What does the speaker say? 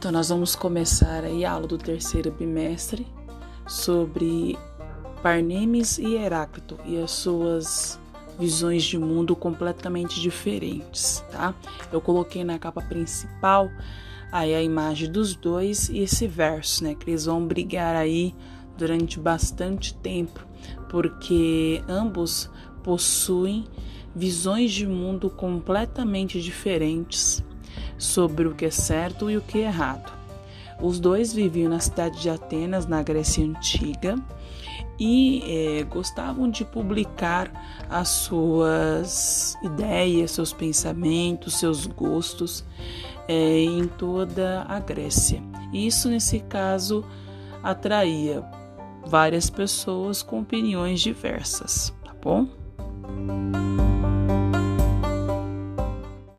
Então, nós vamos começar aí a aula do terceiro bimestre sobre Parnemes e Heráclito e as suas visões de mundo completamente diferentes, tá? Eu coloquei na capa principal aí a imagem dos dois e esse verso, né? Que eles vão brigar aí durante bastante tempo, porque ambos possuem visões de mundo completamente diferentes sobre o que é certo e o que é errado. Os dois viviam na cidade de Atenas, na Grécia Antiga, e é, gostavam de publicar as suas ideias, seus pensamentos, seus gostos é, em toda a Grécia. Isso, nesse caso, atraía várias pessoas com opiniões diversas, tá bom?